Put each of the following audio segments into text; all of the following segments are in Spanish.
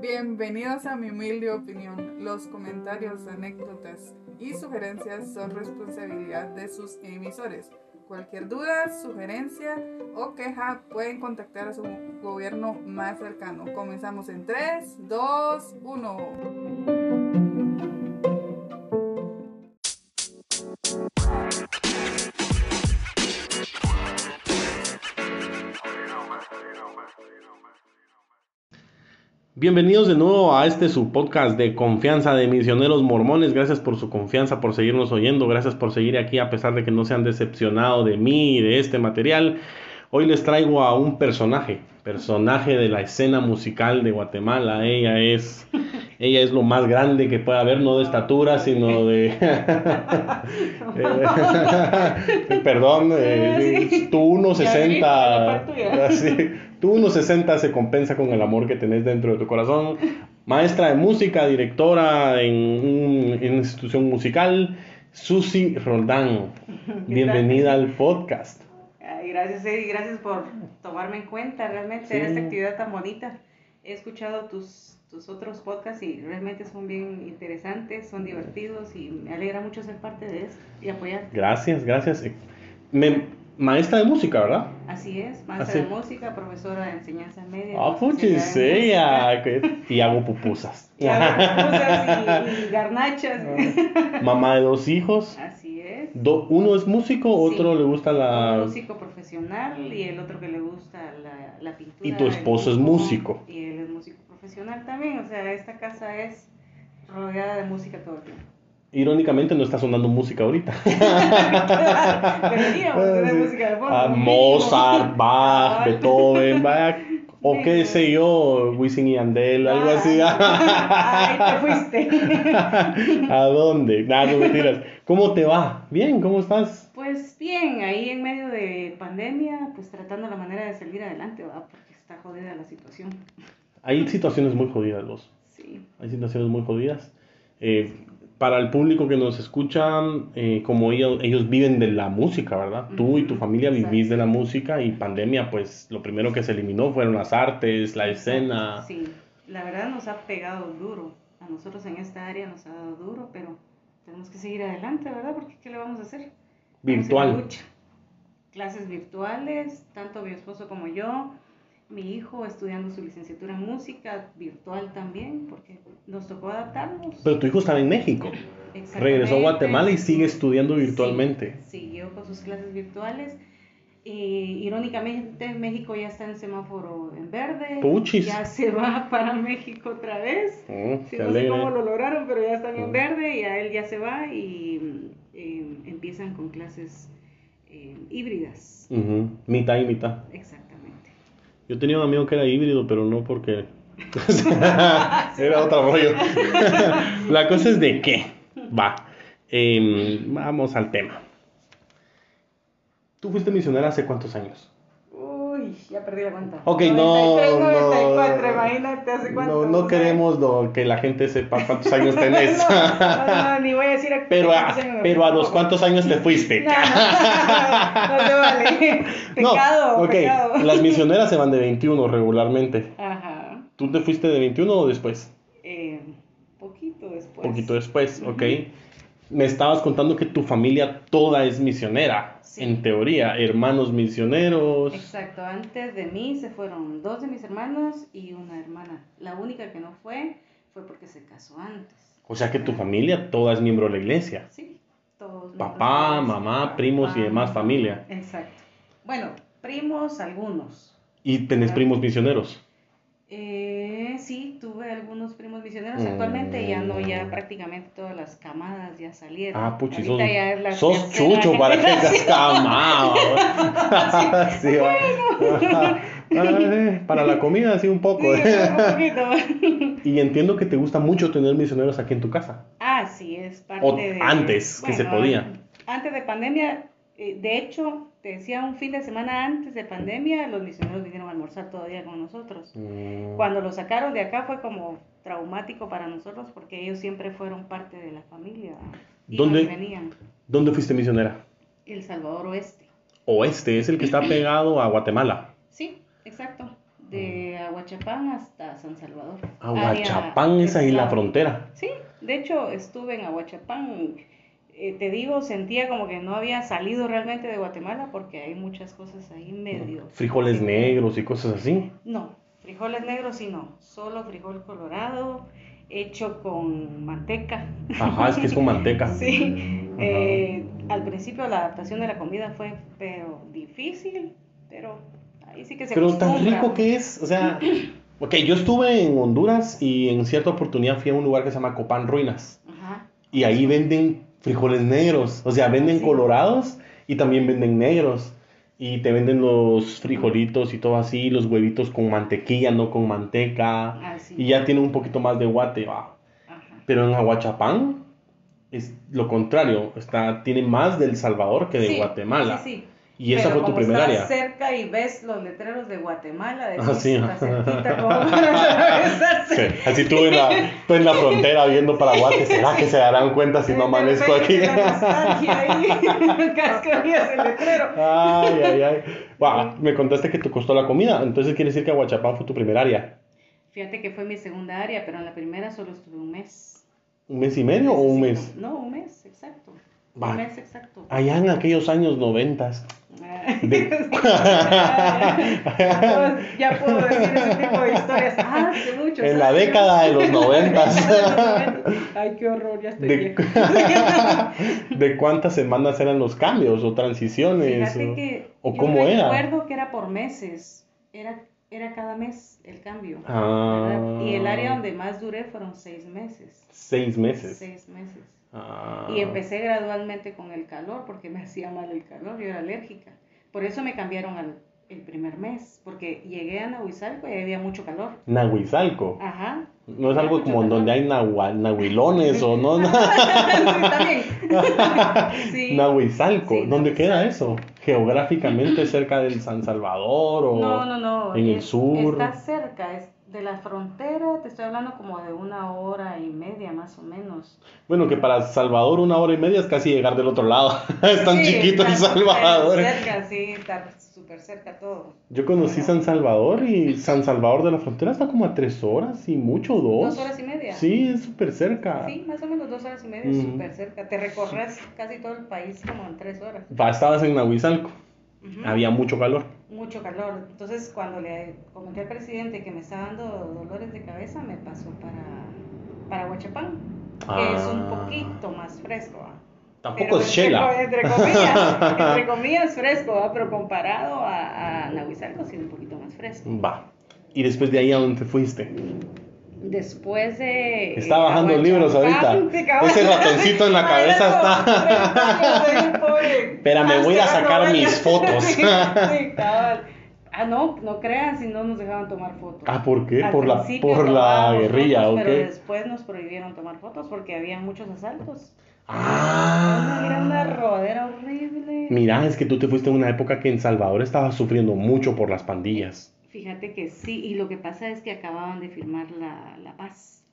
Bienvenidos a mi humilde opinión. Los comentarios, anécdotas y sugerencias son responsabilidad de sus emisores. Cualquier duda, sugerencia o queja pueden contactar a su gobierno más cercano. Comenzamos en 3, 2, 1. Bienvenidos de nuevo a este su podcast de confianza de misioneros mormones. Gracias por su confianza, por seguirnos oyendo. Gracias por seguir aquí a pesar de que no se han decepcionado de mí y de este material. Hoy les traigo a un personaje, personaje de la escena musical de Guatemala. Ella es, ella es lo más grande que puede haber, no de estatura, sino de... Perdón, eh, tú 1,60... Así, tú 1,60 se compensa con el amor que tenés dentro de tu corazón. Maestra de música, directora en, una institución musical, Susi Roldán. Bienvenida al podcast gracias, Eddie, gracias por tomarme en cuenta realmente esta actividad tan bonita. He escuchado tus, tus otros podcasts y realmente son bien interesantes, son divertidos y me alegra mucho ser parte de eso y apoyar. Gracias, gracias. Me, maestra de música, ¿verdad? Así es, maestra de música, profesora de enseñanza media. Ah, puchis, Y hago pupusas. Y hago pupusas y, garnachas. Mamá de dos hijos. Así es. uno es músico, otro le gusta la... músico profesional y el otro que le gusta la, la pintura. Y tu esposo es músico. Y él es músico profesional también, o sea, esta casa es rodeada de música todo el tiempo. Irónicamente no está sonando música ahorita. Tener música de fondo. Ah, Mozart, Bach, Beethoven, Bach, o qué sé yo, Wisin y Andel, algo así. Ay, te fuiste. ¿A dónde? Nada, no tiras. ¿Cómo te va? Bien, ¿cómo estás? Pues bien, ahí en medio de pandemia, pues tratando la manera de salir adelante, ¿verdad? Porque está jodida la situación. Hay situaciones muy jodidas, vos. Sí. Hay situaciones muy jodidas. Eh, para el público que nos escucha, eh, como ellos, ellos viven de la música, ¿verdad? Tú y tu familia vivís de la música y pandemia, pues lo primero que se eliminó fueron las artes, la escena. Sí, la verdad nos ha pegado duro. A nosotros en esta área nos ha dado duro, pero tenemos que seguir adelante, ¿verdad? Porque ¿qué le vamos a hacer? Virtual. Clases virtuales, tanto mi esposo como yo mi hijo estudiando su licenciatura en música virtual también, porque nos tocó adaptarnos. Pero tu hijo estaba en México. Regresó a Guatemala y sigue estudiando virtualmente. Sí, siguió con sus clases virtuales. Y, irónicamente, México ya está en semáforo en verde. Puchis. Ya se va para México otra vez. Oh, no sé cómo lo lograron, pero ya están en mm. verde y a él ya se va y eh, empiezan con clases eh, híbridas. Mitad y mitad. Exacto. Yo tenía un amigo que era híbrido, pero no porque... era otro rollo. La cosa es de qué. Va. Em, vamos al tema. ¿Tú fuiste misionera hace cuántos años? Uy, ya perdí la cuenta. Ok, 93, no. 94, imagínate hace cuántos. No, no queremos que la gente sepa cuántos años tenés. no, no, ni voy a decir a Pero, a, pero a los cuántos años te fuiste. No, no, no te vale. Pecado, no, okay. pecado. Las misioneras se van de 21 regularmente. Ajá. ¿Tú te fuiste de 21 o después? Eh, poquito después. Poquito después, ok me estabas contando que tu familia toda es misionera, en teoría, hermanos misioneros. Exacto, antes de mí se fueron dos de mis hermanos y una hermana. La única que no fue fue porque se casó antes. O sea que tu familia toda es miembro de la iglesia. Sí, todos. Papá, mamá, primos y demás familia. Exacto. Bueno, primos algunos. ¿Y tenés primos misioneros? Eh, sí, tuve algunos primos misioneros. Actualmente ya no, ya mm. prácticamente todas las camadas ya salieron. Ah, puchi, sos, sos chucho para que seas camado. sí, para la comida, sí, un poco. Sí, un y entiendo que te gusta mucho tener misioneros aquí en tu casa. Ah, sí, es parte o de... Antes, que se podía. Antes de pandemia, eh, de hecho, te decía, un fin de semana antes de pandemia, los misioneros vinieron a almorzar todavía con nosotros. Mm. Cuando los sacaron de acá fue como traumático para nosotros porque ellos siempre fueron parte de la familia. ¿Dónde, ¿Dónde fuiste misionera? El Salvador Oeste. Oeste es el que está pegado a Guatemala. Sí, exacto. De Aguachapán hasta San Salvador. Aguachapán Área es ahí la frontera. Sí, de hecho estuve en Aguachapán. Eh, te digo, sentía como que no había salido realmente de Guatemala porque hay muchas cosas ahí medio. Frijoles negros y cosas así. No, frijoles negros sí no, solo frijol colorado, hecho con manteca. Ajá, es que es con manteca. Sí, eh, al principio la adaptación de la comida fue pero difícil, pero ahí sí que se Pero tan rico que es, o sea, ok, yo estuve en Honduras y en cierta oportunidad fui a un lugar que se llama Copán Ruinas Ajá, y ahí venden frijoles negros, o sea, venden Sí. colorados y también venden negros y te venden los frijolitos y todo así, los huevitos con mantequilla, no con manteca así. y ya tiene un poquito más de guate. Ajá. Pero en Aguachapán es lo contrario, está, tiene más del Salvador que de Sí, Guatemala. Sí. Y esa Pero fue tu primer área. cerca y ves los letreros de Guatemala, decís, Ah, sí. cerquita como para. Sí, así tú en la, tú en la frontera viendo para Guate, ¿será que se darán cuenta si no amanezco aquí? Que. Ay, ay, ay. Wow, me contaste que te costó la comida, entonces quiere decir que Aguachapán fue tu primer área. Fíjate que fue mi segunda área, pero en la primera solo estuve un mes. ¿Un mes y medio o un mes? No, un mes, exacto. Un mes exacto. Allá en aquellos años noventas. De- ya puedo decir ese tipo de historias. Ah, hace muchos En la década de los noventas. Ay, qué horror, ya estoy De, vieja. ¿De cuántas semanas eran los cambios o transiciones? Fíjate o, que o cómo era? recuerdo que era por meses. Era, era cada mes el cambio. Ah. Y el área donde más duré fueron seis meses. Seis meses. Seis meses. Ah. Y empecé gradualmente con el calor porque me hacía mal el calor, yo era alérgica. Por eso me cambiaron al el primer mes, porque llegué a Nahuizalco y había mucho calor. Nahuizalco. Ajá. No es algo como calor. donde hay nahua- nahuilones o no. sí, también. Sí. Nahuizalco. Sí, ¿Dónde queda eso? ¿Geográficamente cerca del San Salvador o No, no, no. en el sur? Está cerca, es de la frontera, te estoy hablando como de una hora y media más o menos. Bueno, que para Salvador una hora y media es casi llegar del otro lado. es tan Sí, chiquito El Salvador. Cerca, sí, está súper cerca todo. Yo conocí San Salvador y San Salvador de la Frontera está como a tres horas y mucho dos. ¿Dos horas y media? Sí, es súper cerca. Sí, más o menos dos horas y media, Ujú. súper cerca. Te recorres casi todo el país como en tres horas. Va, estabas en Nahuizalco. Había mucho calor. Mucho calor. Entonces, cuando le comenté al presidente que me estaba dando dolores de cabeza, me pasó para, para Huachapán, que es un Ah. poquito más fresco. ¿va? Tampoco Pero es chela. Entre comillas, entre comillas fresco, ¿va? pero comparado a, a Nahuizalco, sí es un poquito más fresco. Va. Y después de ahí a dónde te fuiste. Después de. Está bajando libros ahorita. Ese ratoncito en la cabeza está. 30 años ahí, pobre. Espérame, voy a Ah, sacar mis fotos. Sí, sí, cabal. Ah, no, no crean si no nos dejaban tomar fotos. Ah, ¿por qué? Al Por la, por la guerrilla, fotos, ¿ok? Pero después nos prohibieron tomar fotos porque había muchos asaltos. Ah. Era una rodera horrible. Mira, es que tú te fuiste en una época que en Salvador estaba sufriendo mucho por las pandillas. Fíjate que sí, y lo que pasa es que acababan de firmar la, la paz.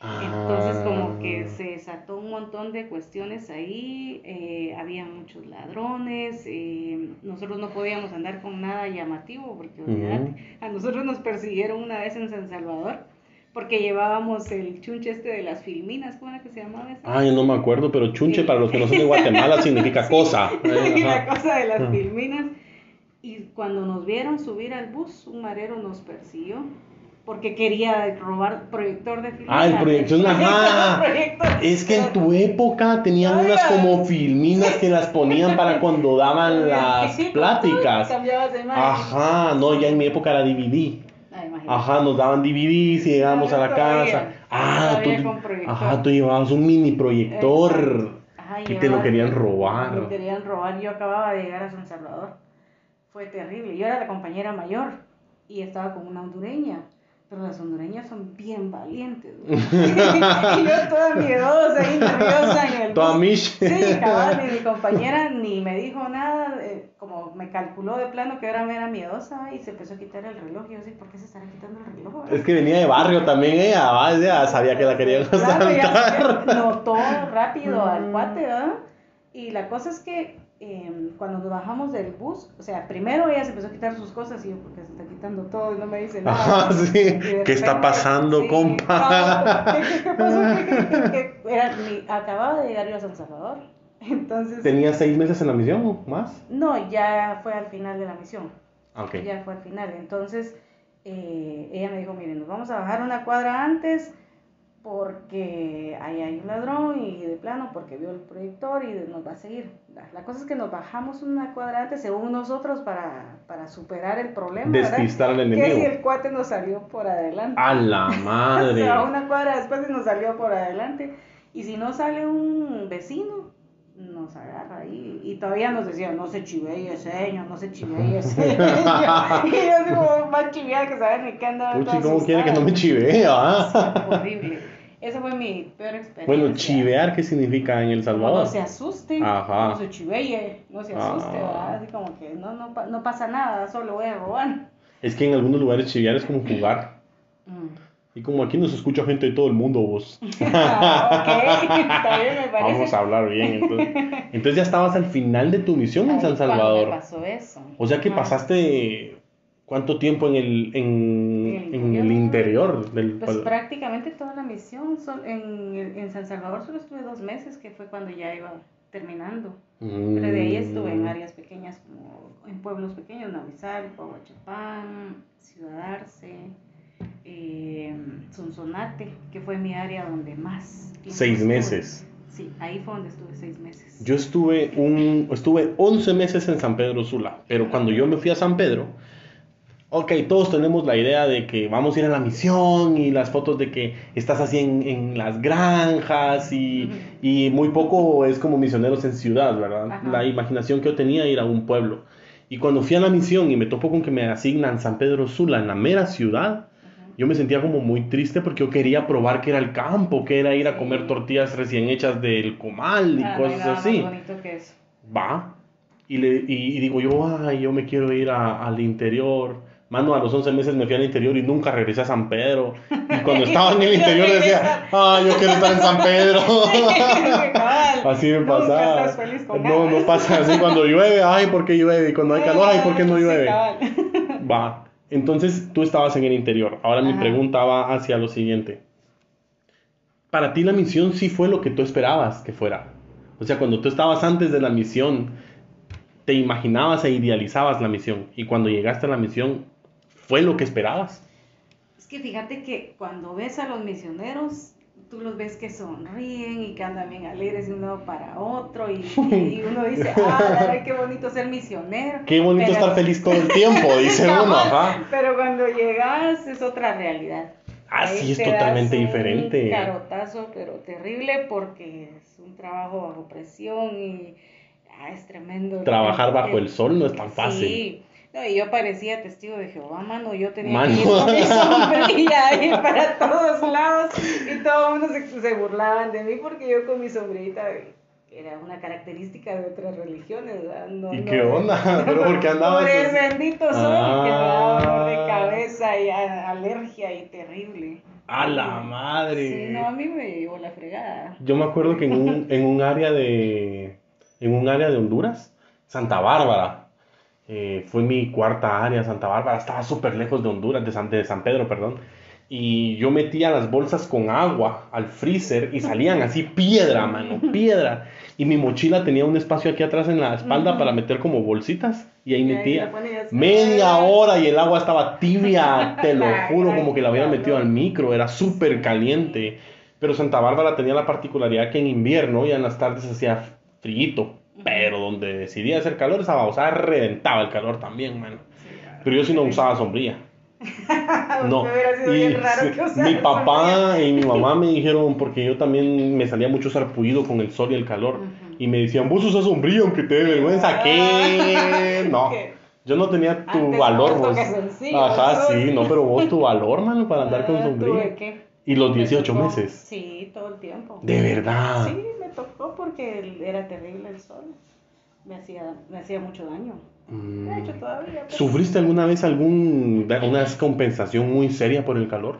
Ah. Entonces como que se desató un montón de cuestiones ahí, eh, había muchos ladrones, eh, nosotros no podíamos andar con nada llamativo porque olvídate, a nosotros nos persiguieron una vez en San Salvador porque llevábamos el chunche este de las filminas, ¿cómo era que se llamaba ese? Ay, no me acuerdo, pero chunche Sí. para los que no son de Guatemala significa cosa. y la Ajá. cosa de las filminas. Y cuando nos vieron subir al bus, un marero nos persiguió porque quería robar proyector de filminas. Ah, el proyector, ajá. Es que en tu época tenían Ay, unas como filminas que las ponían para cuando daban las pláticas. Ajá, no, ya en mi época era DVD. Ah. Ajá, nos daban DVDs y llegábamos a la casa. Ah, tú, ajá, tú llevabas un mini proyector. Y te lo querían robar. Me querían robar. Yo acababa de llegar a San Salvador. Fue terrible. Yo era la compañera mayor y estaba con una hondureña. Pero las hondureñas son bien valientes. y yo toda miedosa y nerviosa en el Toda mish. Sí, cabal, ni mi compañera ni me dijo nada, eh, como me calculó de plano que ahora me era miedosa y se empezó a quitar el reloj. Y yo, sí, ¿por qué se estará quitando el reloj? Es que venía de barrio también ella, ¿va? ya sabía que la querían Claro, ya asaltar. se notó rápido al cuate, ¿verdad? Y la cosa es que em, cuando nos bajamos del bus, o sea, primero ella se empezó a quitar sus cosas y yo, porque se está quitando todo y no me dice nada. Sí. ¿Qué está pasando, sí, compa? ¿Qué, qué, qué pasó? ¿Qué? Era mi- acababa de llegar yo a San Salvador. Entonces, ¿Tenía seis meses en la misión más? no, ya fue al final de la misión. Ah. Ya fue al final. Entonces, eh, ella me dijo, miren, nos vamos a bajar una cuadra antes porque ahí hay un ladrón y de plano porque vio el proyector y nos va a seguir. La, cosa es que nos bajamos una cuadra antes según nosotros para, para superar el problema. ¿verdad? Despistar al Que si enemigo. el cuate nos salió por adelante. A la O madre. sea, una cuadra después y nos salió por adelante. Y si no sale un vecino, nos agarra ahí. Y todavía nos decía, no se chivee, señor, no se chivee, señor. y yo digo, más chiveada que saber ni qué andaba. Puchi, ¿cómo quiere que no me chivee? ah? Horrible. Esa fue mi peor experiencia. Bueno, chivear, ¿qué significa en El Salvador? No se asuste, Ajá. no se chiveye, no se asuste, Ah. ¿verdad? Así como que no, no, no pasa nada, solo voy a robar. Es que en algunos lugares chivear es como jugar. Mm. Y como aquí nos escucha gente de todo el mundo, vos. Ah, ok, está bien, me parece. Vamos a hablar bien. Entonces, entonces ya estabas al final de tu misión en San Salvador. me pasó eso. O sea que Ajá. pasaste cuánto tiempo en el, en, en el interior del Pues pal- prácticamente toda la misión. sol- en, en San Salvador solo estuve dos meses, que fue cuando ya iba terminando. Pero de ahí estuve en Mm. áreas pequeñas, como en pueblos pequeños, Navisalpa, Huachapán, Ciudad Arce, eh, Sonsonate, que fue mi área donde más. Seis estuve. meses. Sí, ahí fue donde estuve seis meses. Yo estuve un estuve 11 meses en San Pedro Sula, pero cuando yo me fui a San Pedro, ok, todos tenemos la idea de que vamos a ir a la misión y las fotos de que estás así en, en las granjas y, y muy poco es como misioneros en ciudad, ¿verdad? Ajá. La imaginación que yo tenía era ir a un pueblo. Y cuando fui a la misión y me topo con que me asignan San Pedro Sula en la mera ciudad, yo me sentía como muy triste porque yo quería probar que era el campo, que era ir a comer tortillas recién hechas del comal y Ah, cosas más así. bonito que eso. Va. Y, le, y, y digo yo, ay, yo me quiero ir a- al interior. Mano, a los 11 meses me fui al interior y nunca regresé a San Pedro. Y cuando estaba en el interior decía, ay, yo quiero estar en San Pedro. Así me pasaba. No, no pasa así cuando llueve, ay, ¿por qué llueve? Y cuando hay calor, ay, ¿por qué no llueve? Va. Entonces tú estabas en el interior. Ahora mi Ajá. pregunta va hacia lo siguiente. Para ti la misión sí fue lo que tú esperabas que fuera. O sea, cuando tú estabas antes de la misión, te imaginabas e idealizabas la misión. Y cuando llegaste a la misión, ¿fue lo que esperabas? Es que fíjate que cuando ves a los misioneros, tú los ves que sonríen y que andan bien alegres de un lado para otro y, y uno dice, ah, verdad, qué bonito ser misionero. Qué bonito Pero- estar feliz todo el tiempo, dice uno, ajá. Pero cuando llegas es otra realidad. Ah, Ahí sí, es te das totalmente un diferente. carotazo, pero terrible porque es un trabajo bajo presión y ah, es tremendo. Trabajar bajo el sol no es tan fácil. Sí. No, y yo parecía testigo de Jehová, mano. Yo tenía Mano. que ir con mi sombrilla ahí para todos lados y todo el mundo se, se burlaban de mí porque yo con mi sombrillita era una característica de otras religiones, ¿verdad? No, ¿Y no qué onda? ¿Pero por qué andabas Por el bendito sol, que me daba dolor de Ah. cabeza y a- alergia y terrible. A la madre. Sí, no, a mí me llevó la fregada. Yo me acuerdo que en un, en un área de en un área de Honduras, Santa Bárbara, eh, fue mi cuarta área, Santa Bárbara, estaba súper lejos de Honduras, de San, de San Pedro, perdón, y yo metía las bolsas con agua al freezer y salían así piedra, mano, piedra, y mi mochila tenía un espacio aquí atrás en la espalda para meter como bolsitas, y ahí metía media hora y el agua estaba tibia, te lo juro, como que la hubiera metido al micro, era súper caliente. Pero Santa Bárbara tenía la particularidad que en invierno y en las tardes hacía frío, pero donde decidía hacer calor, esa babosa reventaba el calor también, mano. Pero yo sí no usaba sombrilla. No. Me hubiera sido Y bien raro sí, mi papá sombrilla. y mi mamá me dijeron, porque yo también me salía mucho sarpullido con el sol y el calor, Ujú. y me decían, vos usas sombrilla aunque te dé vergüenza. ¿Qué? No. ¿Qué? Yo no tenía tu Antes valor, vos. Ajá, sí, no, pero vos tu valor, mano, para andar con Ah, sombrilla. ¿tuve qué? Y los Me 18 tocó. meses. Sí, todo el tiempo. De verdad. Sí, tocó porque era terrible el sol. Me hacía, me hacía mucho daño. Mm. Ha hecho todavía. pues. ¿Sufriste alguna vez algún, una descompensación muy seria por el calor?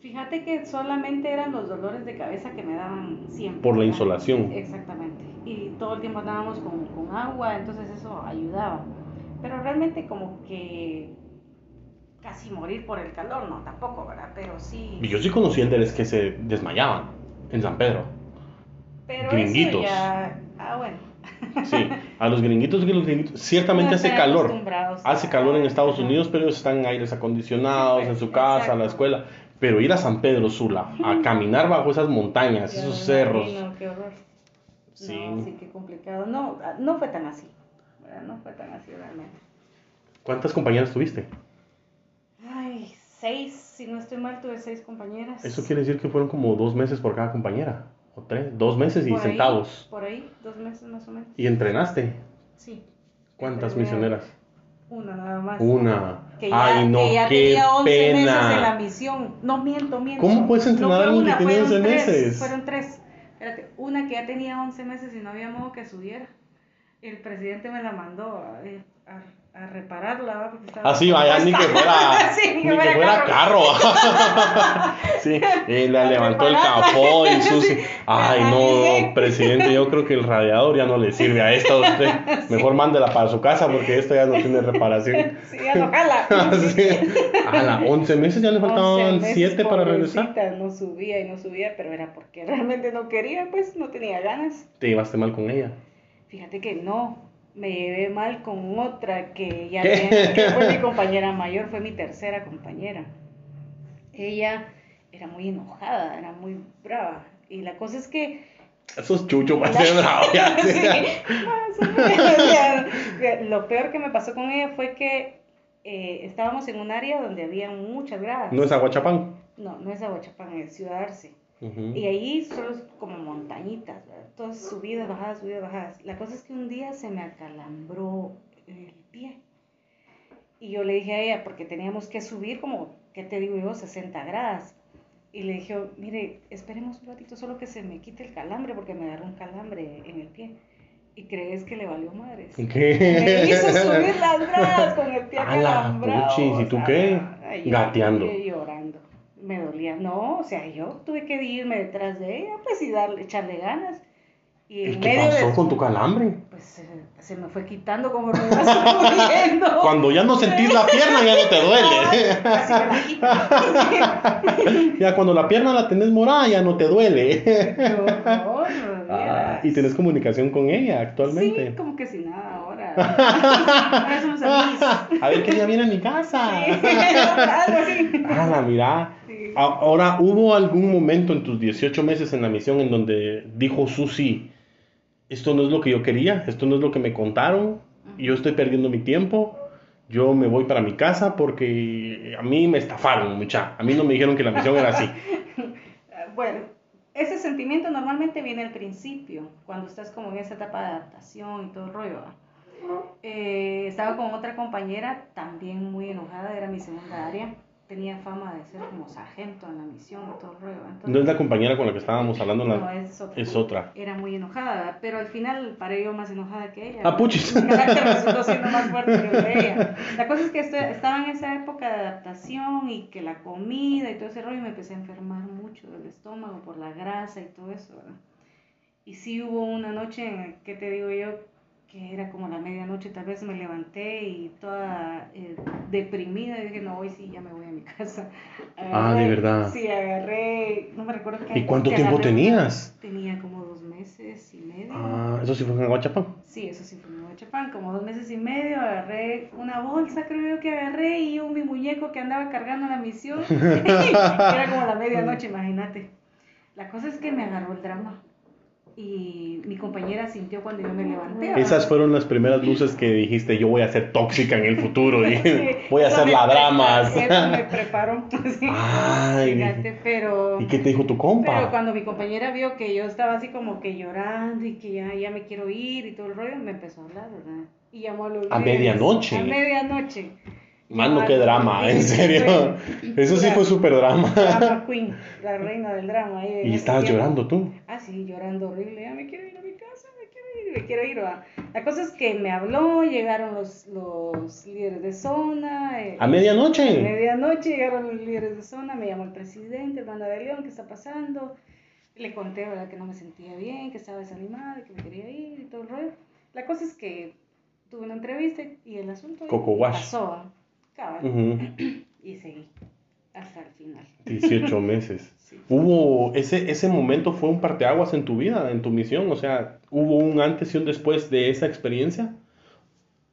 Fíjate que solamente eran los dolores de cabeza que me daban siempre. Por la ¿verdad? insolación. Exactamente. y todo el tiempo andábamos con, con agua, entonces eso ayudaba. Pero realmente como que casi morir por el calor, no, tampoco, ¿verdad? Pero sí. Y yo sí conocí el de que se desmayaban en San Pedro. Pero gringuitos. eso ya. Ah, bueno. Sí, a los gringuitos, que los gringuitos, ciertamente No hace calor. Hace calor en Estados. Unidos, pero ellos están en aires acondicionados, en su casa, a la escuela. Pero ir a San Pedro Sula, a caminar bajo esas montañas, esos cerros. imagino, qué horror. Sí. No, sí, qué complicado. No, no fue tan así. No fue tan así realmente. ¿Cuántas compañeras tuviste? Ay, seis, si no estoy mal, tuve seis compañeras. Eso quiere decir que fueron como dos meses por cada compañera. O tres, dos meses y Por ahí. Por ahí, dos meses más o menos. ¿Y entrenaste? Sí. ¿Cuántas Entrené misioneras? Una nada más. Una. Que ya, Ay, no, que ya qué tenía 11 meses en la pena. misión. No miento, miento. ¿Cómo puedes entrenar a alguien que fueron 11 tres, meses? Fueron tres. Espérate, una que ya tenía 11 meses y no había modo que subiera. El presidente me la mandó a, a- a repararla. ¿va? Porque estaba Así vaya, ni que fuera, Sí, ni que fuera carro. sí, y le A levantó el capó y sus... Sí, Ay, no, presidente, yo creo que el radiador ya no le sirve a esta usted. Mejor mándela para su casa porque esta ya no tiene reparación. Sí, ya no jala. Sí. A las 11 meses ya le 11 faltaban meses, 7 para regresar. No subía y no subía, pero era porque realmente no quería, pues no tenía ganas. Te llevaste mal con ella. Fíjate que no, me llevé mal con otra que ya tiene- que fue mi compañera mayor, fue mi tercera compañera. Ella era muy enojada, era muy brava. Y la cosa es que Eso es chucho para ser bravo. ya. Sí, más lo peor que me pasó con ella fue que eh, estábamos en un área donde había muchas gradas. No es aguachapán. No, no es Aguachapán, es Ciudad Arce. Ujú. Y ahí solo es como montañitas, ¿verdad? Todas subidas, bajadas, subidas, bajadas. La cosa es que un día se me acalambró el pie. Y yo le dije a ella, porque teníamos que subir como, ¿qué te digo yo? 60 gradas. Y le dije, mire, esperemos un ratito solo que se me quite el calambre, porque me agarró un calambre en el pie. ¿Y crees que le valió madres? ¿Qué? Me hizo subir las gradas con el pie acalambrado. ¿y tú qué? Gateando. llorando. Me dolía. No, o sea, yo tuve que irme detrás de ella, pues, y darle, echarle ganas. Y ¿Y qué pasó de... con tu calambre? Pues eh, se me fue quitando como me iba. Cuando ya no sentís la pierna ya no te duele. Así. Ya cuando la pierna la tenés morada ya no te duele. Qué horror, Ah, vieras. y tenés comunicación con ella Sí, actualmente. como que sin nada ahora. Ahora somos amigos. A ver qué día viene a mi casa. Algo así. Ah, la mira. Ahora, ¿hubo algún momento en tus 18 meses en la misión en donde dijo Susi, esto no es lo que yo quería, esto no es lo que me contaron, yo estoy perdiendo mi tiempo, yo me voy para mi casa porque a mí me estafaron, mucha. A mí no me dijeron que la misión era así. Bueno, ese sentimiento normalmente viene al principio, cuando estás como en esa etapa de adaptación y todo el rollo. Eh, estaba con otra compañera, también muy enojada, era mi segunda área. Tenía fama de ser como sargento en la misión y todo el rollo. Entonces, No es la compañera con la que estábamos hablando, la- no, es otra. es otra. Era muy enojada, pero al final paré yo más enojada que ella. Ah, puchis. Mi carácter resultó siendo más fuerte que el de ella. La cosa es que estoy- estaba en esa época de adaptación y que la comida y todo ese rollo y me empecé a enfermar mucho del estómago por la grasa y todo eso, ¿verdad? Y sí hubo una noche en que te digo yo que era como la medianoche, tal vez me levanté y toda eh, deprimida y dije, no, hoy sí ya me voy a mi casa. Ah, ¿de Agarré- verdad? Sí, agarré, no me recuerdo qué. ¿Y cuánto tiempo agarré. tenías? Tenía como dos meses y medio. Ah, eso sí fue en Aguachapán. Sí, eso sí fue en Nueva Chapán, como dos meses y medio, agarré una bolsa, creo yo que agarré, y yo mi muñeco que andaba cargando la misión. Era como la medianoche, imagínate. La cosa es que me agarró el drama. Y mi compañera sintió cuando yo me levanté. Esas fueron las primeras luces que dijiste, yo voy a ser tóxica en el futuro y voy a hacer la. Eso me preparó. sí. Ay. Fíjate, pero... ¿Y qué te dijo tu compa? Pero cuando mi compañera vio que yo estaba así como que llorando y que ya, ya me quiero ir y todo el rollo, me empezó a hablar, ¿verdad? Y llamó a los ¿A medianoche? A medianoche. Mano, qué a drama, en serio. Eso sí fue súper drama. Drama Queen, la reina del drama. ahí Y estabas tiempo. llorando tú. Ah, sí, llorando horrible. Ya me quiero ir a mi casa, me quiero ir, me quiero ir. ¿va? La cosa es que me habló, llegaron los, los líderes de zona. eh, A A medianoche. medianoche llegaron los líderes de zona, me llamó el presidente, hermana de León, ¿qué está pasando? Le conté, ¿verdad? Que no me sentía bien, que estaba desanimada, que me quería ir y todo el rollo. La cosa es que tuve una entrevista y el asunto Coco Wash. pasó, y seguí hasta el final. 18 meses. Sí. Hubo ese, ese momento fue un parteaguas en tu vida, en tu misión, o sea, hubo un antes y un después de esa experiencia.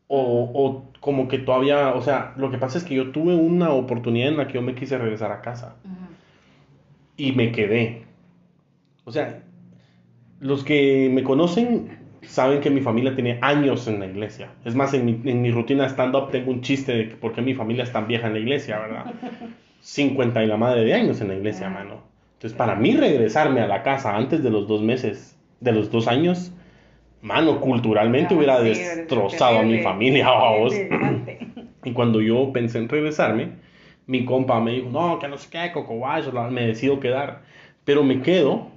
O, o como que todavía, o sea, lo que pasa es que yo tuve una oportunidad en la que yo me quise regresar a casa y me quedé. O sea, los que me conocen saben que mi familia tiene años en la iglesia. Es más, en mi, en mi rutina stand-up tengo un chiste de por qué mi familia es tan vieja en la iglesia, ¿verdad? 50 y la madre de años en la iglesia, Ah. mano. Entonces, para mí regresarme a la casa antes de los dos meses, de los dos años, mano, culturalmente Ah, hubiera sí, destrozado a mi familia, vamos. Y cuando yo pensé en regresarme, mi compa me dijo, no, que no sé qué, Coco Wash, la- me decido quedar. Pero me quedo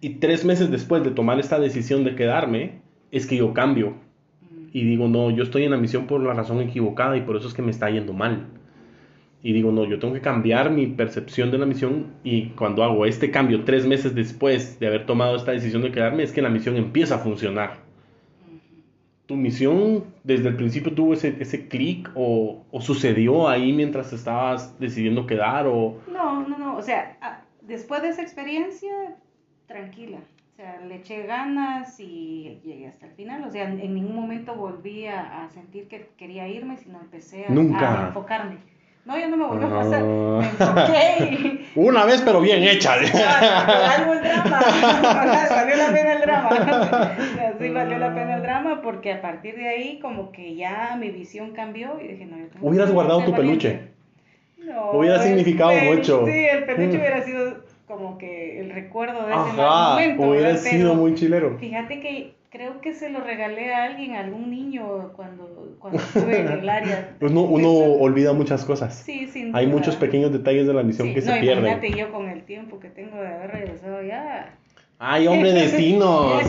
y tres meses después de tomar esta decisión de quedarme, es que yo cambio. Mm. Y digo, no, yo estoy en la misión por la razón equivocada y por eso es que me está yendo mal. Y digo, no, yo tengo que cambiar mi percepción de la misión y cuando hago este cambio tres meses después de haber tomado esta decisión de quedarme, es que la misión empieza a funcionar. ¿Tu misión desde el principio tuvo ese, ese clic o, o sucedió ahí mientras estabas decidiendo quedar o... No, no, no, o sea, después de esa experiencia, tranquila. O sea, le eché ganas y llegué hasta el final. O sea, en, ningún momento volví a, a sentir que quería irme, sino empecé a, Nunca. a enfocarme. No, ya no me volvió a pasar. Ah. Me enfoqué y... Una vez pero bien hecha. Ah, algo el drama. valió la pena el drama. Sí, valió la pena el drama porque a partir de ahí como que ya mi visión cambió y dije, no, yo tengo Hubieras que guardado tu valiente. peluche. No, Hubiera significado mucho. Sí, el peluche Mm. hubiera sido como que el recuerdo de ese Ajá, momento. hubiera ¿verdad? sido Pero muy chilero. Fíjate que creo que se lo regalé a alguien, a algún niño cuando, cuando estuve en el área. Uno, uno olvida muchas cosas. Sí, sin Hay duda. muchos pequeños detalles de la misión Sí, que no, se pierden. imagínate yo con el tiempo que tengo de haber regresado ya. Ay, hombre, destinos.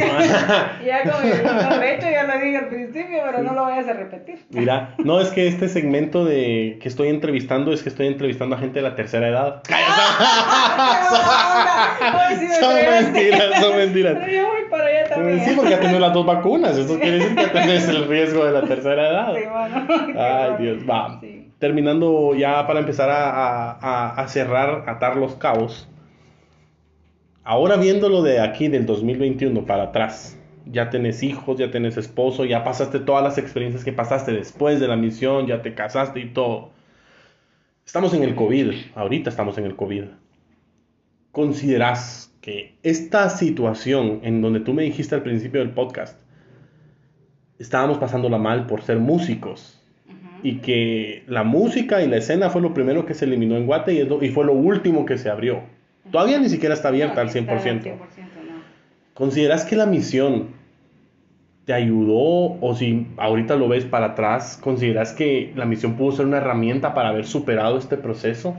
Ya con el no, de hecho ya lo dije al principio, pero no lo vayas a repetir. Mira, no es que este segmento de que estoy entrevistando es que estoy entrevistando a gente de la tercera edad. Sí me son mentiras, son mentiras. Pero yo voy para allá también. Sí, porque ya tenés las dos vacunas. Eso quiere decir que tenés el riesgo de la tercera edad. Sí. Qué Ay. Dios, va. Sí. Terminando ya para empezar a- a- a cerrar, atar los cabos. Ahora viéndolo de aquí, del 2021 para atrás, ya tenés hijos, ya tenés esposo, ya pasaste todas las experiencias que pasaste después de la misión, ya te casaste y todo. Estamos en el COVID, ahorita estamos en el COVID. ¿Consideras que esta situación en donde tú me dijiste al principio del podcast, estábamos pasándola mal por ser músicos? Y que la música y la escena fue lo primero que se eliminó en Guate y, lo- y fue lo último que se abrió. Todavía ni siquiera está abierta al No, está 100%. no. ¿Consideras que la misión te ayudó o si ahorita lo ves para atrás, consideras que la misión pudo ser una herramienta para haber superado este proceso?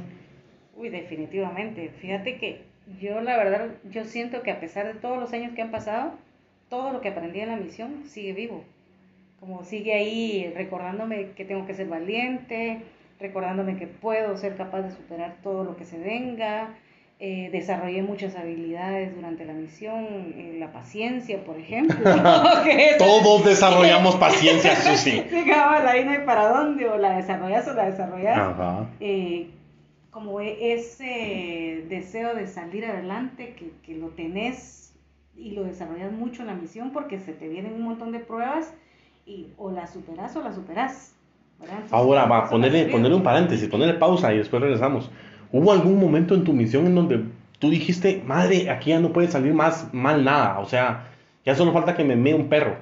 Uy, definitivamente. Fíjate que yo la verdad, yo siento que a pesar de todos los años que han pasado, todo lo que aprendí en la misión sigue vivo. Como sigue ahí recordándome que tengo que ser valiente, recordándome que puedo ser capaz de superar todo lo que se venga. Eh, desarrollé muchas habilidades durante la misión, eh, la paciencia, por ejemplo. Todos desarrollamos paciencia, Susi. Sí, cabal, ahí no hay para dónde, o la desarrollas o la desarrollas Ajá. eh, como e- ese deseo de salir adelante que, que lo tenés y lo desarrollas mucho en la misión porque se te vienen un montón de pruebas y o las superas o las superas. Entonces, Ahora va, ponerle, ponerle un paréntesis, ponerle pausa y después regresamos. ¿Hubo algún momento en tu misión en donde tú dijiste, madre, aquí ya no puede salir más mal nada? O sea, ya solo falta que me mee un perro.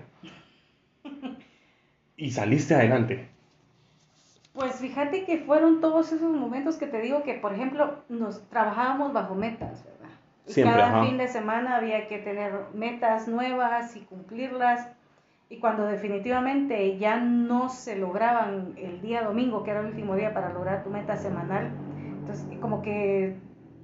Y saliste adelante. Pues fíjate que fueron todos esos momentos que te digo que, por ejemplo, nos trabajábamos bajo metas, ¿verdad? Y Siempre, cada ajá. fin de semana había que tener metas nuevas y cumplirlas. Y cuando definitivamente ya no se lograban el día domingo, que era el último día para lograr tu meta semanal, entonces como que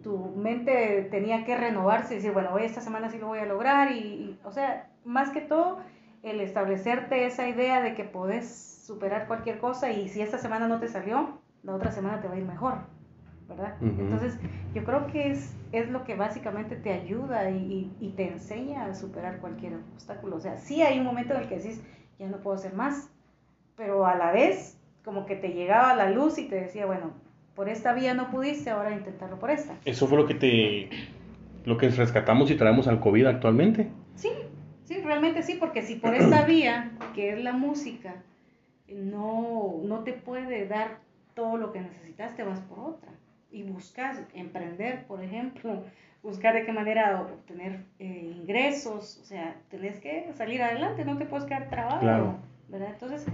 tu mente tenía que renovarse y decir, bueno, hoy esta semana sí lo voy a lograr. Y, y, o sea, más que todo, el establecerte esa idea de que podés superar cualquier cosa y si esta semana no te salió, la otra semana te va a ir mejor. ¿verdad? Ujú. Entonces, yo creo que es, es lo que básicamente te ayuda y, y- y te enseña a superar cualquier obstáculo. O sea, sí hay un momento en el que decís, ya no puedo hacer más, pero a la vez como que te llegaba la luz y te decía, bueno, por esta vía no pudiste, ahora intentarlo por esta. Eso fue lo que te lo que rescatamos y traemos al COVID actualmente. Sí, sí, realmente sí, porque si por esta vía, que es la música, no, no te puede dar todo lo que necesitas, te vas por otra. Y buscas emprender, por ejemplo, buscar de qué manera obtener eh, ingresos, o sea, tenés que salir adelante, no te puedes quedar trabado, Claro. ¿verdad? Entonces,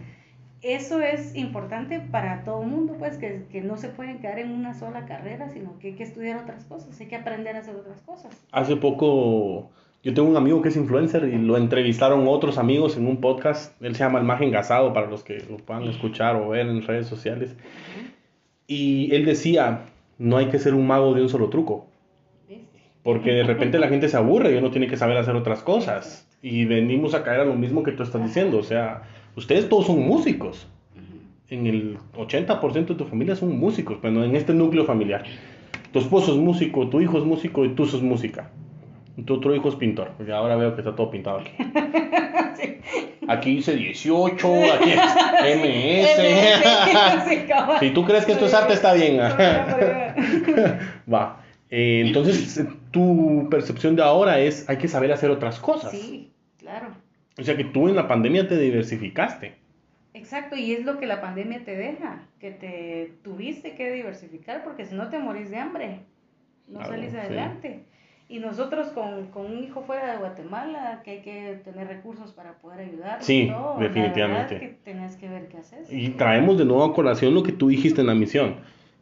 eso es importante para todo el mundo, pues, que, que no se pueden quedar en una sola carrera, sino que hay que estudiar otras cosas, hay que aprender a hacer otras cosas. Hace poco yo tengo un amigo que es influencer y lo entrevistaron otros amigos en un podcast. Él se llama El Maje Engasado para los que lo puedan escuchar o ver en redes sociales. Y él decía, no hay que ser un mago de un solo truco. ¿Viste? Porque de repente la gente se aburre y uno tiene que saber hacer otras cosas. Y venimos a caer a lo mismo que tú estás diciendo. O sea, ustedes todos son músicos. En el 80% de tu familia son músicos, pero en este núcleo familiar. Tu esposo es músico, tu hijo es músico y tú sos música. Tu otro hijo es pintor. Porque ahora veo que está todo pintado aquí. Aquí dice 18, aquí es MS. Sí. Si tú crees que esto es arte, está bien. Va. Eh, entonces, tu percepción de ahora es, hay que saber hacer otras cosas. Sí, claro. O sea que tú en la pandemia te diversificaste. Exacto, y es lo que la pandemia te deja, que te tuviste que diversificar porque si no te morís de hambre, no Claro, salís sí. adelante. Y nosotros con, con un hijo fuera de Guatemala, que hay que tener recursos para poder ayudar. Sí, todo, definitivamente. La es que tenés que ver qué haces. Y traemos de nuevo a colación lo que tú dijiste en la misión.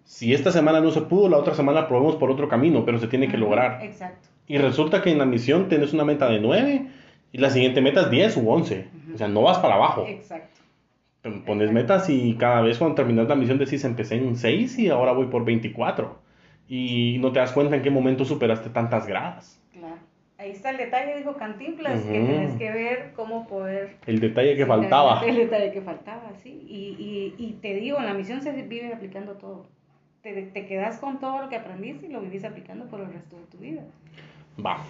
Si esta semana no se pudo, la otra semana probemos por otro camino, pero se tiene que lograr. Exacto. Y resulta que en la misión tienes una meta de 9 y la siguiente meta es 10 u 11. O sea, no vas para abajo. Exacto. Pones metas y cada vez cuando terminas la misión decís empecé en 6 y ahora voy por 24. Y no te das cuenta en qué momento superaste tantas gradas. Claro. Ahí está el detalle, dijo Cantinflas, que tenés que ver cómo poder El detalle que faltaba. El detalle que faltaba, sí. Y, y, y te digo, en la misión se vive aplicando todo. Te, te quedas con todo lo que aprendiste y lo vivís aplicando por el resto de tu vida. Va.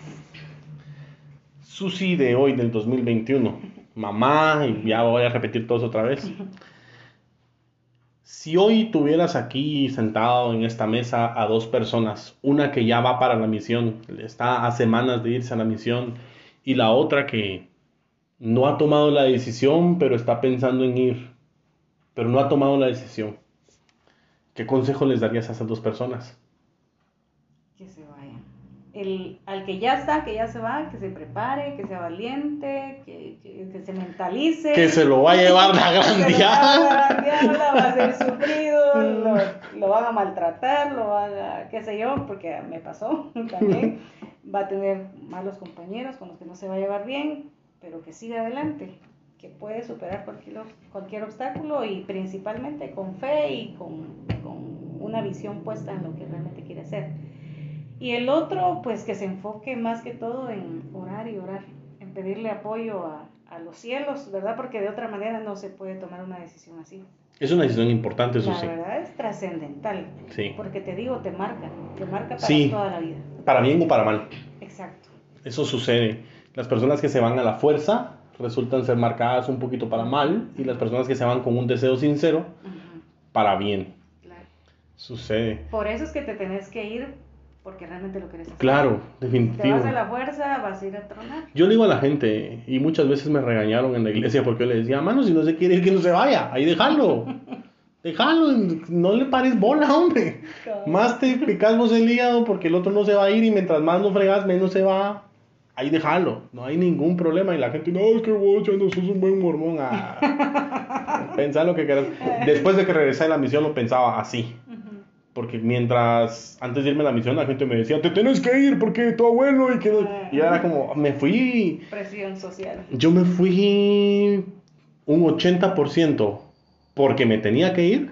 Susi de hoy, del 2021. Mamá, y ya voy a repetir todo otra vez. Si hoy tuvieras aquí sentado en esta mesa a dos personas, una que ya va para la misión, está a semanas de irse a la misión, y la otra que no ha tomado la decisión, pero está pensando en ir, pero no ha tomado la decisión, ¿qué consejo les darías a esas dos personas? El, al que ya está, que ya se va, que se prepare, que sea valiente, que, que, que se mentalice. Que se lo va a llevar la gran diabla, va a ser sufrido, lo, lo van a maltratar, lo van a, qué sé yo, porque me pasó también. Va a tener malos compañeros con los que no se va a llevar bien, pero que siga adelante, que puede superar cualquier, cualquier obstáculo y principalmente con fe y con, con una visión puesta en lo que realmente quiere hacer. Y el otro, pues que se enfoque más que todo en orar y orar, en pedirle apoyo a, a los cielos, ¿verdad? Porque de otra manera no se puede tomar una decisión así. Es una decisión importante, eso La sí. verdad es trascendental, Sí. porque te digo, te marca, te marca para Sí. toda la vida. Para bien o para mal. Exacto. Eso sucede. Las personas que se van a la fuerza resultan ser marcadas un poquito para mal y las personas que se van con un deseo sincero para bien. claro. Sucede. Por eso es que te tenés que ir porque realmente lo querés hacer. Claro, Te definitivo. vas a la fuerza, vas a ir a tronar. Yo le digo a la gente, y muchas veces me regañaron en la iglesia porque yo le decía, mano, si no se quiere ir, que no se vaya, ahí déjalo. Déjalo, no le pares bola, hombre. Más te picas vos el hígado porque el otro no se va a ir y mientras más no fregas, menos se va. Ahí déjalo, no hay ningún problema. Y la gente, no, es que vos ya no sos un buen mormón. Ah. Pensá lo que querás. Después de que regresé a la misión lo pensaba así. Porque mientras, antes de irme a la misión, la gente me decía, te tienes que ir porque tu abuelo y que... no-". Y era como, me fui, Presión social. yo me fui un 80% porque me tenía que ir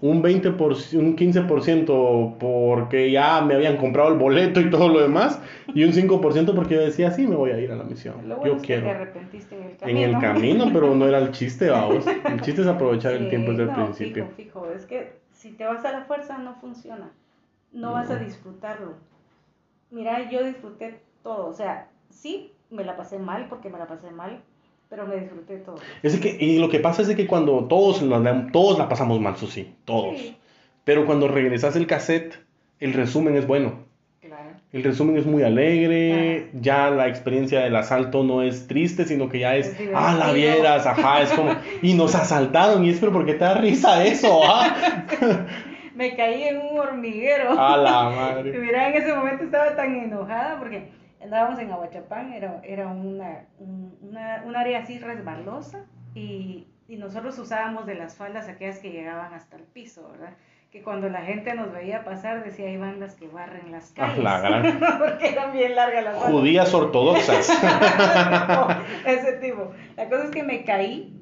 un 20%, un 15% porque ya me habían comprado el boleto y todo lo demás, y un 5% porque yo decía, sí, me voy a ir a la misión. Lo bueno Yo es que te quiero. arrepentiste en el En camino. el camino, pero no era el chiste, vamos. El chiste es aprovechar el Sí, tiempo desde el no, principio. Fijo, fijo, es que si te vas a la fuerza no funciona. no vas a disfrutarlo. Mira, yo disfruté todo, o sea, sí, me la pasé mal porque me la pasé mal, pero me disfruté todo. Es que, y lo que pasa es que cuando todos, la- todos la pasamos mal, Susi, todos. Sí, Pero cuando regresas el cassette, el resumen es bueno. El resumen es muy alegre, ya la experiencia del asalto no es triste, sino que ya es, Es ah, la vieras, ajá, es como, y nos asaltaron, y es, pero ¿por qué te da risa eso? Ah, Me caí en un hormiguero. a la madre. Mira, en ese momento estaba tan enojada porque andábamos en Aguachapán, era, era una, un, una- un área así resbalosa y, y nosotros usábamos de las faldas aquellas que llegaban hasta el piso, ¿verdad? Que cuando la gente nos veía pasar decía, van las que barren las Ah, calles. la gran- porque eran bien largas las. Judías ortodoxas. No, ese tipo. La cosa es que me caí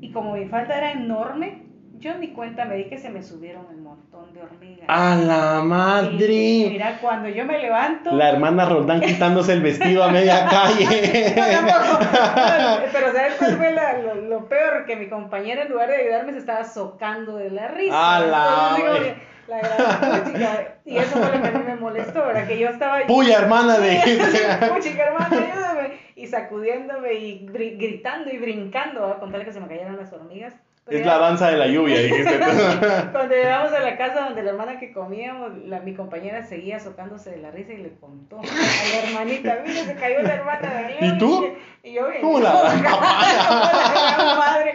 y como mi falda era enorme, yo ni cuenta me di que se me subieron un montón de hormigas. A la Y madre. mira, cuando yo me levanto. La hermana Roldán quitándose el vestido a media calle. Pero ¿sabes cuál fue la- lo, lo peor? Que mi compañera en lugar de ayudarme se estaba socando de la risa. ¡A la Entonces, digo, madre! la gran puchica. Y eso fue lo que a mí me molestó, ¿verdad? Que yo estaba... Puya, hermana de. Puchica, hermano, ayúdame. Y sacudiéndome y gri- gritando y brincando, ¿verdad? con tal que se me cayeran las hormigas. Pero Es la danza de la lluvia, dijiste tú. Cuando llegamos a la casa donde la hermana que comíamos, la, mi compañera seguía socándose de la risa y le contó a la hermanita, mira, se cayó la hermana de León. ¿Y tú? Y yo, ¿Cómo la- la gran madre.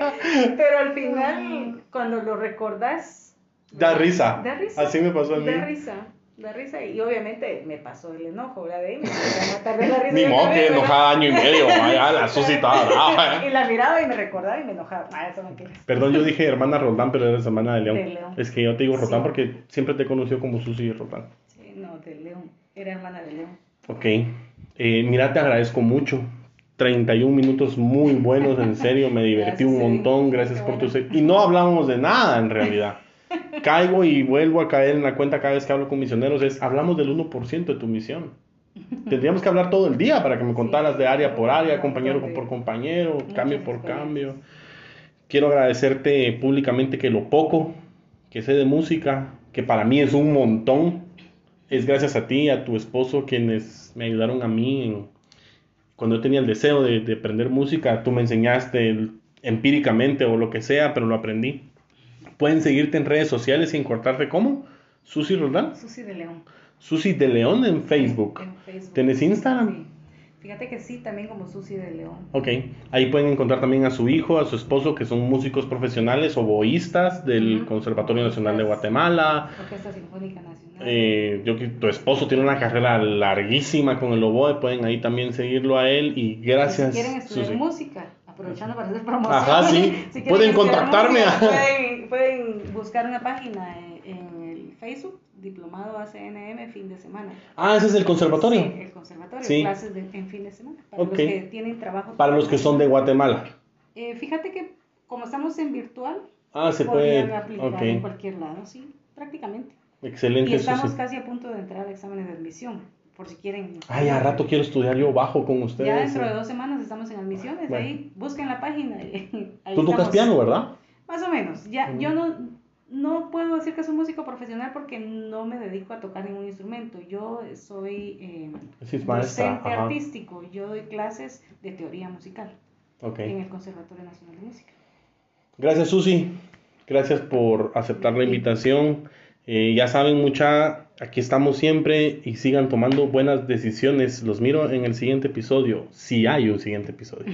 Pero al final, cuando lo recordás... Da risa. Da risa. Así me pasó a mí. Da risa. Da risa. Y obviamente me pasó el enojo, ¿verdad? De ahí me matar de la risa. Ni modo que enojada año y medio. Vaya, la Susi estaba brava. Y la miraba y me recordaba y me enojaba. Ah, eso mentira. Perdón, yo dije hermana Roldán, pero eres hermana de León. De León. Es que yo te digo Roldán Sí. porque siempre te he conocido como Susi Roldán. Sí, no, de León. Era hermana de León. Ok. Eh, mira, te agradezco mucho. 31 minutos muy buenos, en serio, me divertí un Gracias, sí. montón, gracias por tu... bueno. se- Y no hablamos de nada en realidad. Caigo y vuelvo a caer en la cuenta cada vez que hablo con misioneros, es hablamos del 1% de tu misión. Tendríamos que hablar todo el día para que me contaras de área por área, compañero por compañero, cambio por cambio. Quiero agradecerte públicamente que lo poco que sé de música, que para mí es un montón, es gracias a ti y a tu esposo quienes me ayudaron a mí en- cuando yo tenía el deseo de, de aprender música, tú me enseñaste el- empíricamente o lo que sea, pero lo aprendí. Pueden seguirte en redes sociales y encontrarte como Susi Roldán, Susi de León. Susi de León en Facebook. En Facebook. ¿Tienes Instagram? Sí. Fíjate que sí, también como Susi de León. Ok, ahí pueden encontrar también a su hijo, a su esposo, que son músicos profesionales o boístas del Ujú. Conservatorio Nacional de. Guatemala. Orquesta Sinfónica Nacional. Eh, yo que tu esposo tiene una carrera larguísima con el oboe, pueden ahí también seguirlo a él y Y gracias. Si quieren estudiar Susi. música, aprovechando para hacer promoción. Ajá, sí. si Pueden contactarme. música, Pueden, pueden buscar una página en, en el Facebook, Diplomado ACNM, fin de semana. Ah, ese es el conservatorio. Sí, el conservatorio, Sí. clases de- en fin de semana. Para Ok. los que tienen trabajo. Para los que son de Guatemala. Eh, fíjate que como estamos en virtual, Ah, se puede. aplicar en Ok, cualquier lado, sí, prácticamente. Y excelente. estamos Susi. casi a punto de entrar a exámenes de admisión, por si quieren. Ay, a rato quiero estudiar yo bajo con ustedes. Ya dentro de dos semanas estamos en admisiones, Bueno. ahí busquen la página. ahí Tú tocas estamos. piano, ¿verdad? Más o menos. Ya, Mm. yo no, no puedo decir que soy músico profesional porque no me dedico a tocar ningún instrumento. Yo soy eh, docente Ajá. artístico. Yo doy clases de teoría musical Ok. en el Conservatorio Nacional de Música. Gracias, Susi. Gracias por aceptar la invitación. Eh, ya saben, mucha, aquí estamos siempre y sigan tomando buenas decisiones. Los miro en el siguiente episodio, si hay un siguiente episodio.